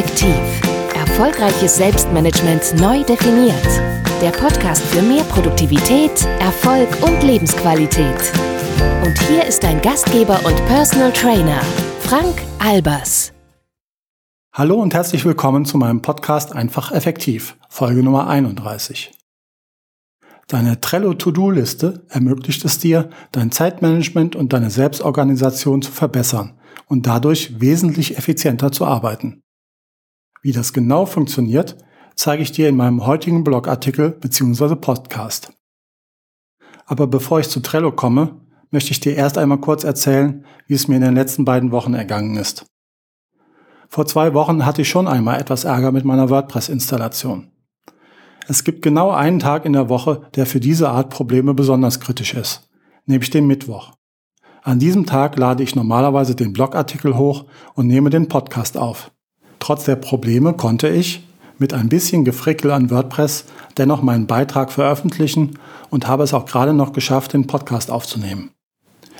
Effektiv. Erfolgreiches Selbstmanagement neu definiert. Der Podcast für mehr Produktivität, Erfolg und Lebensqualität. Und hier ist dein Gastgeber und Personal Trainer, Frank Albers. Hallo und herzlich willkommen zu meinem Podcast Einfach Effektiv, Folge Nummer 31. Deine Trello-To-Do-Liste ermöglicht es dir, dein Zeitmanagement und deine Selbstorganisation zu verbessern und dadurch wesentlich effizienter zu arbeiten. Wie das genau funktioniert, zeige ich dir in meinem heutigen Blogartikel bzw. Podcast. Aber bevor ich zu Trello komme, möchte ich dir erst einmal kurz erzählen, wie es mir in den letzten beiden Wochen ergangen ist. Vor zwei Wochen hatte ich schon einmal etwas Ärger mit meiner WordPress-Installation. Es gibt genau einen Tag in der Woche, der für diese Art Probleme besonders kritisch ist, nämlich den Mittwoch. An diesem Tag lade ich normalerweise den Blogartikel hoch und nehme den Podcast auf. Trotz der Probleme konnte ich, mit ein bisschen Gefrickel an WordPress, dennoch meinen Beitrag veröffentlichen und habe es auch gerade noch geschafft, den Podcast aufzunehmen.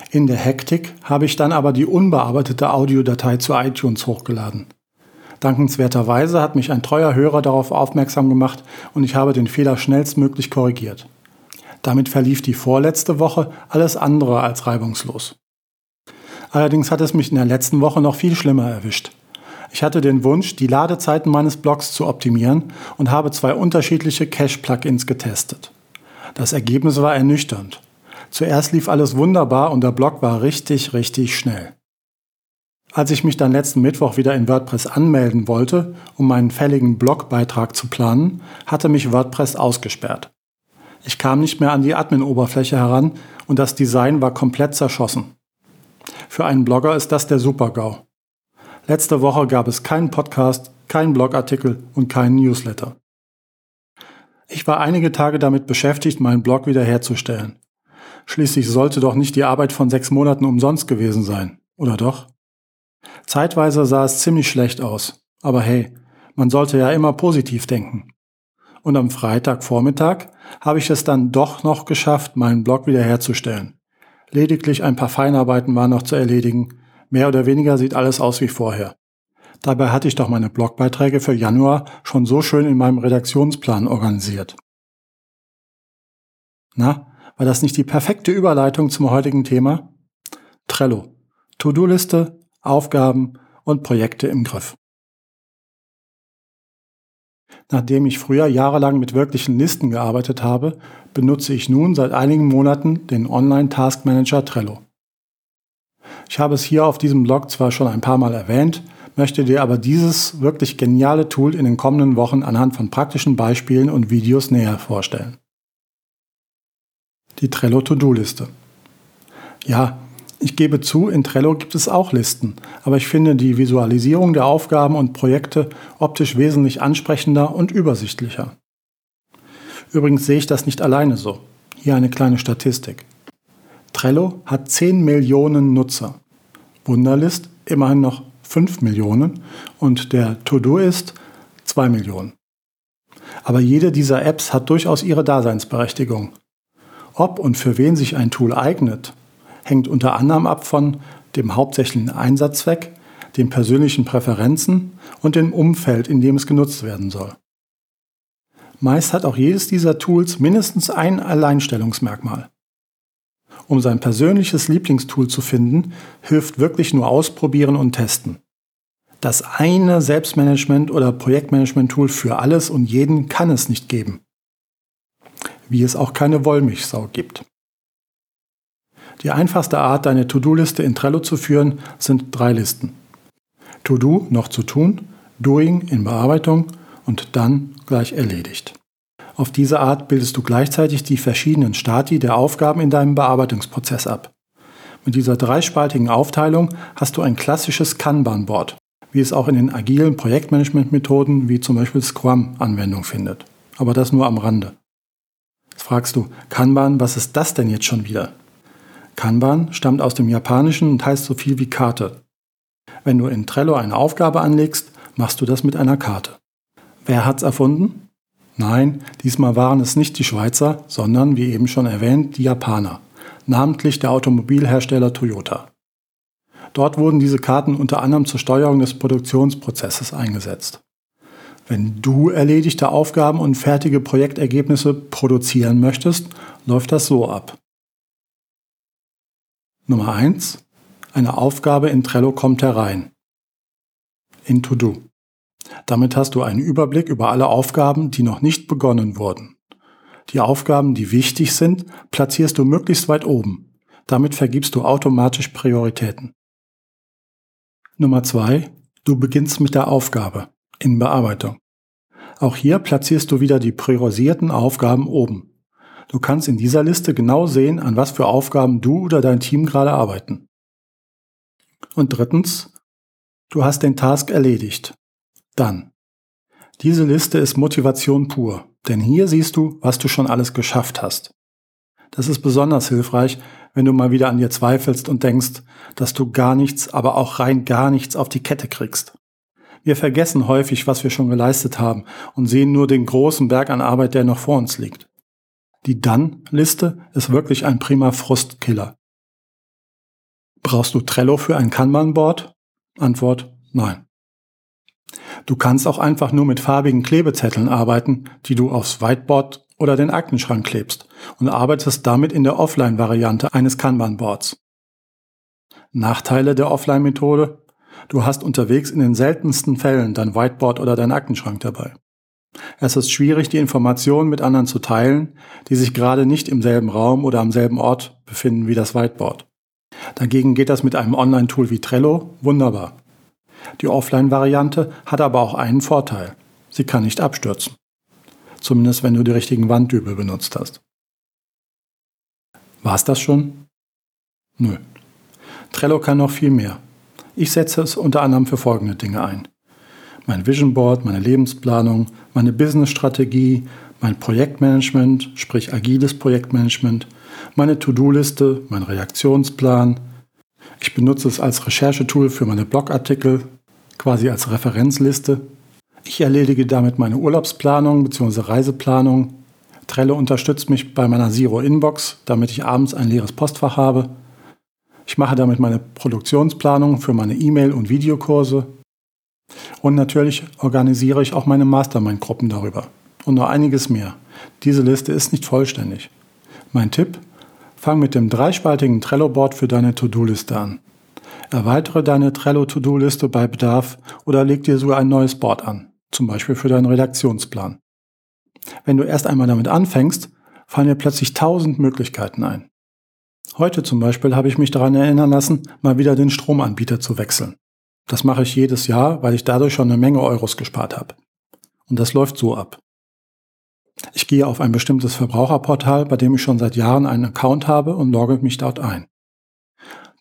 In der Hektik habe ich dann aber die unbearbeitete Audiodatei zu iTunes hochgeladen. Dankenswerterweise hat mich ein treuer Hörer darauf aufmerksam gemacht und ich habe den Fehler schnellstmöglich korrigiert. Damit verlief die vorletzte Woche alles andere als reibungslos. Allerdings hat es mich in der letzten Woche noch viel schlimmer erwischt. Ich hatte den Wunsch, die Ladezeiten meines Blogs zu optimieren und habe zwei unterschiedliche Cache-Plugins getestet. Das Ergebnis war ernüchternd. Zuerst lief alles wunderbar und der Blog war richtig, richtig schnell. Als ich mich dann letzten Mittwoch wieder in WordPress anmelden wollte, um meinen fälligen Blogbeitrag zu planen, hatte mich WordPress ausgesperrt. Ich kam nicht mehr an die Admin-Oberfläche heran und das Design war komplett zerschossen. Für einen Blogger ist das der Super-GAU. Letzte Woche gab es keinen Podcast, keinen Blogartikel und keinen Newsletter. Ich war einige Tage damit beschäftigt, meinen Blog wiederherzustellen. Schließlich sollte doch nicht die Arbeit von sechs Monaten umsonst gewesen sein, oder doch? Zeitweise sah es ziemlich schlecht aus. Aber hey, man sollte ja immer positiv denken. Und am Freitagvormittag habe ich es dann doch noch geschafft, meinen Blog wiederherzustellen. Lediglich ein paar Feinarbeiten waren noch zu erledigen. Mehr oder weniger sieht alles aus wie vorher. Dabei hatte ich doch meine Blogbeiträge für Januar schon so schön in meinem Redaktionsplan organisiert. Na, war das nicht die perfekte Überleitung zum heutigen Thema? Trello. To-Do-Liste, Aufgaben und Projekte im Griff. Nachdem ich früher jahrelang mit wirklichen Listen gearbeitet habe, benutze ich nun seit einigen Monaten den Online Task Manager Trello. Ich habe es hier auf diesem Blog zwar schon ein paar Mal erwähnt, möchte dir aber dieses wirklich geniale Tool in den kommenden Wochen anhand von praktischen Beispielen und Videos näher vorstellen. Die Trello To-Do-Liste. Ja, ich gebe zu, in Trello gibt es auch Listen, aber ich finde die Visualisierung der Aufgaben und Projekte optisch wesentlich ansprechender und übersichtlicher. Übrigens sehe ich das nicht alleine so. Hier eine kleine Statistik. Trello hat 10 Millionen Nutzer. Wunderlist immerhin noch 5 Millionen und der To-Do ist 2 Millionen. Aber jede dieser Apps hat durchaus ihre Daseinsberechtigung. Ob und für wen sich ein Tool eignet, hängt unter anderem ab von dem hauptsächlichen Einsatzzweck, den persönlichen Präferenzen und dem Umfeld, in dem es genutzt werden soll. Meist hat auch jedes dieser Tools mindestens ein Alleinstellungsmerkmal. Um sein persönliches Lieblingstool zu finden, hilft wirklich nur Ausprobieren und Testen. Das eine Selbstmanagement- oder Projektmanagement-Tool für alles und jeden kann es nicht geben. Wie es auch keine Wollmilchsau gibt. Die einfachste Art, deine To-Do-Liste in Trello zu führen, sind drei Listen. To-Do noch zu tun, Doing in Bearbeitung und dann gleich erledigt. Auf diese Art bildest du gleichzeitig die verschiedenen Stati der Aufgaben in deinem Bearbeitungsprozess ab. Mit dieser dreispaltigen Aufteilung hast du ein klassisches Kanban-Board, wie es auch in den agilen Projektmanagement-Methoden wie zum Beispiel Scrum Anwendung findet. Aber das nur am Rande. Jetzt fragst du, Kanban, was ist das denn jetzt schon wieder? Kanban stammt aus dem Japanischen und heißt so viel wie Karte. Wenn du in Trello eine Aufgabe anlegst, machst du das mit einer Karte. Wer hat's erfunden? Nein, diesmal waren es nicht die Schweizer, sondern, wie eben schon erwähnt, die Japaner, namentlich der Automobilhersteller Toyota. Dort wurden diese Karten unter anderem zur Steuerung des Produktionsprozesses eingesetzt. Wenn du erledigte Aufgaben und fertige Projektergebnisse produzieren möchtest, läuft das so ab. Nummer 1. Eine Aufgabe in Trello kommt herein. In To-Do. Damit hast du einen Überblick über alle Aufgaben, die noch nicht begonnen wurden. Die Aufgaben, die wichtig sind, platzierst du möglichst weit oben. Damit vergibst du automatisch Prioritäten. Nummer zwei: Du beginnst mit der Aufgabe in Bearbeitung. Auch hier platzierst du wieder die priorisierten Aufgaben oben. Du kannst in dieser Liste genau sehen, an was für Aufgaben du oder dein Team gerade arbeiten. Und drittens, du hast den Task erledigt. Dann. Diese Liste ist Motivation pur, denn hier siehst du, was du schon alles geschafft hast. Das ist besonders hilfreich, wenn du mal wieder an dir zweifelst und denkst, dass du gar nichts, aber auch rein gar nichts auf die Kette kriegst. Wir vergessen häufig, was wir schon geleistet haben und sehen nur den großen Berg an Arbeit, der noch vor uns liegt. Die Dann-Liste ist wirklich ein prima Frustkiller. Brauchst du Trello für ein Kanban-Board? Antwort Nein. Du kannst auch einfach nur mit farbigen Klebezetteln arbeiten, die du aufs Whiteboard oder den Aktenschrank klebst und arbeitest damit in der Offline-Variante eines Kanban-Boards. Nachteile der Offline-Methode? Du hast unterwegs in den seltensten Fällen dein Whiteboard oder dein Aktenschrank dabei. Es ist schwierig, die Informationen mit anderen zu teilen, die sich gerade nicht im selben Raum oder am selben Ort befinden wie das Whiteboard. Dagegen geht das mit einem Online-Tool wie Trello wunderbar. Die Offline-Variante hat aber auch einen Vorteil. Sie kann nicht abstürzen. Zumindest wenn du die richtigen Wanddübel benutzt hast. War's das schon? Nö. Trello kann noch viel mehr. Ich setze es unter anderem für folgende Dinge ein. Mein Vision Board, meine Lebensplanung, meine Business-Strategie, mein Projektmanagement, sprich agiles Projektmanagement, meine To-Do-Liste, mein Reaktionsplan. Ich benutze es als Recherchetool für meine Blogartikel, quasi als Referenzliste. Ich erledige damit meine Urlaubsplanung bzw. Reiseplanung. Trello unterstützt mich bei meiner Zero Inbox, damit ich abends ein leeres Postfach habe. Ich mache damit meine Produktionsplanung für meine E-Mail- und Videokurse. Und natürlich organisiere ich auch meine Mastermind-Gruppen darüber. Und noch einiges mehr. Diese Liste ist nicht vollständig. Mein Tipp? Fang mit dem dreispaltigen Trello-Board für deine To-Do-Liste an. Erweitere deine Trello-To-Do-Liste bei Bedarf oder leg dir sogar ein neues Board an, zum Beispiel für deinen Redaktionsplan. Wenn du erst einmal damit anfängst, fallen dir plötzlich tausend Möglichkeiten ein. Heute zum Beispiel habe ich mich daran erinnern lassen, mal wieder den Stromanbieter zu wechseln. Das mache ich jedes Jahr, weil ich dadurch schon eine Menge Euros gespart habe. Und das läuft so ab. Ich gehe auf ein bestimmtes Verbraucherportal, bei dem ich schon seit Jahren einen Account habe und logge mich dort ein.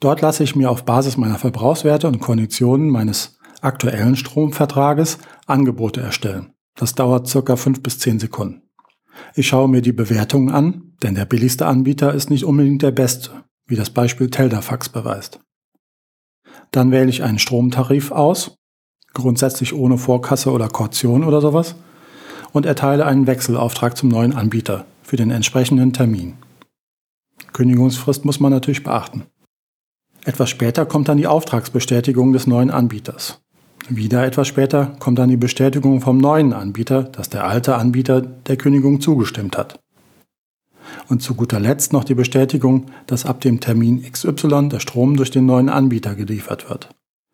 Dort lasse ich mir auf Basis meiner Verbrauchswerte und Konditionen meines aktuellen Stromvertrages Angebote erstellen. Das dauert circa fünf bis zehn Sekunden. Ich schaue mir die Bewertungen an, denn der billigste Anbieter ist nicht unbedingt der beste, wie das Beispiel Teldafax beweist. Dann wähle ich einen Stromtarif aus, grundsätzlich ohne Vorkasse oder Kaution oder sowas, und erteile einen Wechselauftrag zum neuen Anbieter für den entsprechenden Termin. Kündigungsfrist muss man natürlich beachten. Etwas später kommt dann die Auftragsbestätigung des neuen Anbieters. Wieder etwas später kommt dann die Bestätigung vom neuen Anbieter, dass der alte Anbieter der Kündigung zugestimmt hat. Und zu guter Letzt noch die Bestätigung, dass ab dem Termin XY der Strom durch den neuen Anbieter geliefert wird.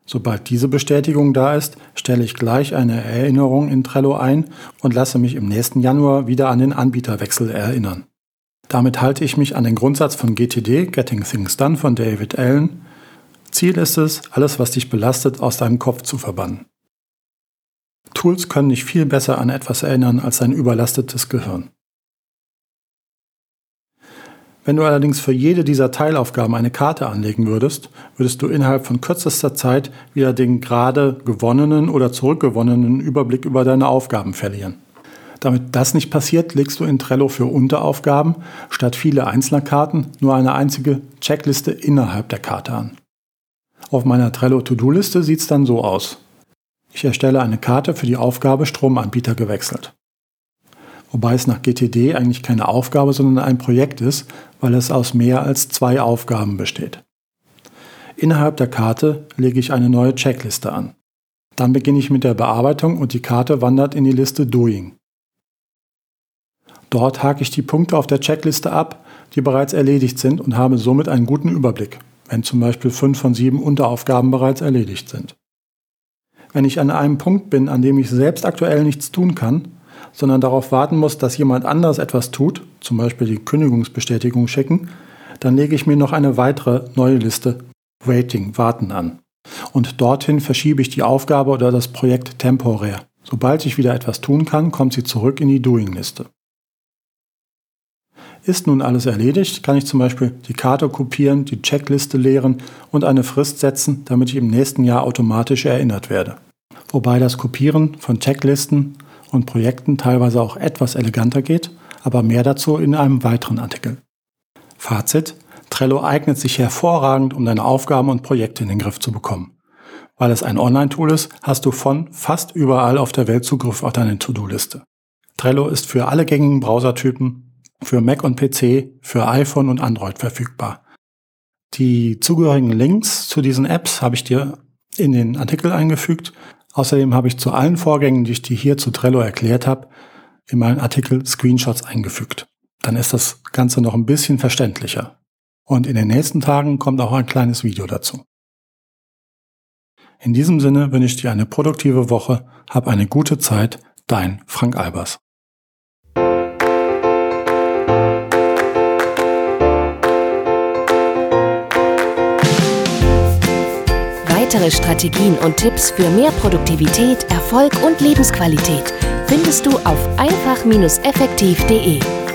Sobald diese Bestätigung da ist, stelle ich gleich eine Erinnerung in Trello ein und lasse mich im nächsten Januar wieder an den Anbieterwechsel erinnern. Damit halte ich mich an den Grundsatz von GTD, Getting Things Done von David Allen. Ziel ist es, alles, was dich belastet, aus deinem Kopf zu verbannen. Tools können dich viel besser an etwas erinnern als ein überlastetes Gehirn. Wenn du allerdings für jede dieser Teilaufgaben eine Karte anlegen würdest, würdest du innerhalb von kürzester Zeit wieder den gerade gewonnenen oder zurückgewonnenen Überblick über deine Aufgaben verlieren. Damit das nicht passiert, legst du in Trello für Unteraufgaben statt viele einzelner Karten nur eine einzige Checkliste innerhalb der Karte an. Auf meiner Trello To-Do-Liste sieht es dann so aus. Ich erstelle eine Karte für die Aufgabe Stromanbieter gewechselt. Wobei es nach GTD eigentlich keine Aufgabe, sondern ein Projekt ist, weil es aus mehr als zwei Aufgaben besteht. Innerhalb der Karte lege ich eine neue Checkliste an. Dann beginne ich mit der Bearbeitung und die Karte wandert in die Liste Doing. Dort hake ich die Punkte auf der Checkliste ab, die bereits erledigt sind und habe somit einen guten Überblick, wenn zum Beispiel fünf von sieben Unteraufgaben bereits erledigt sind. Wenn ich an einem Punkt bin, an dem ich selbst aktuell nichts tun kann, sondern darauf warten muss, dass jemand anderes etwas tut, zum Beispiel die Kündigungsbestätigung schicken, dann lege ich mir noch eine weitere neue Liste Waiting, Warten an. Und dorthin verschiebe ich die Aufgabe oder das Projekt temporär. Sobald ich wieder etwas tun kann, kommt sie zurück in die Doing-Liste. Ist nun alles erledigt, kann ich zum Beispiel die Karte kopieren, die Checkliste leeren und eine Frist setzen, damit ich im nächsten Jahr automatisch erinnert werde. Wobei das Kopieren von Checklisten und Projekten teilweise auch etwas eleganter geht, aber mehr dazu in einem weiteren Artikel. Fazit. Trello eignet sich hervorragend, um deine Aufgaben und Projekte in den Griff zu bekommen. Weil es ein Online-Tool ist, hast du von fast überall auf der Welt Zugriff auf deine To-Do-Liste. Trello ist für alle gängigen Browsertypen für Mac und PC, für iPhone und Android verfügbar. Die zugehörigen Links zu diesen Apps habe ich dir in den Artikel eingefügt. Außerdem habe ich zu allen Vorgängen, die ich dir hier zu Trello erklärt habe, in meinen Artikel Screenshots eingefügt. Dann ist das Ganze noch ein bisschen verständlicher. Und in den nächsten Tagen kommt auch ein kleines Video dazu. In diesem Sinne wünsche ich dir eine produktive Woche, hab eine gute Zeit, dein Frank Albers. Weitere Strategien und Tipps für mehr Produktivität, Erfolg und Lebensqualität findest du auf einfach-effektiv.de.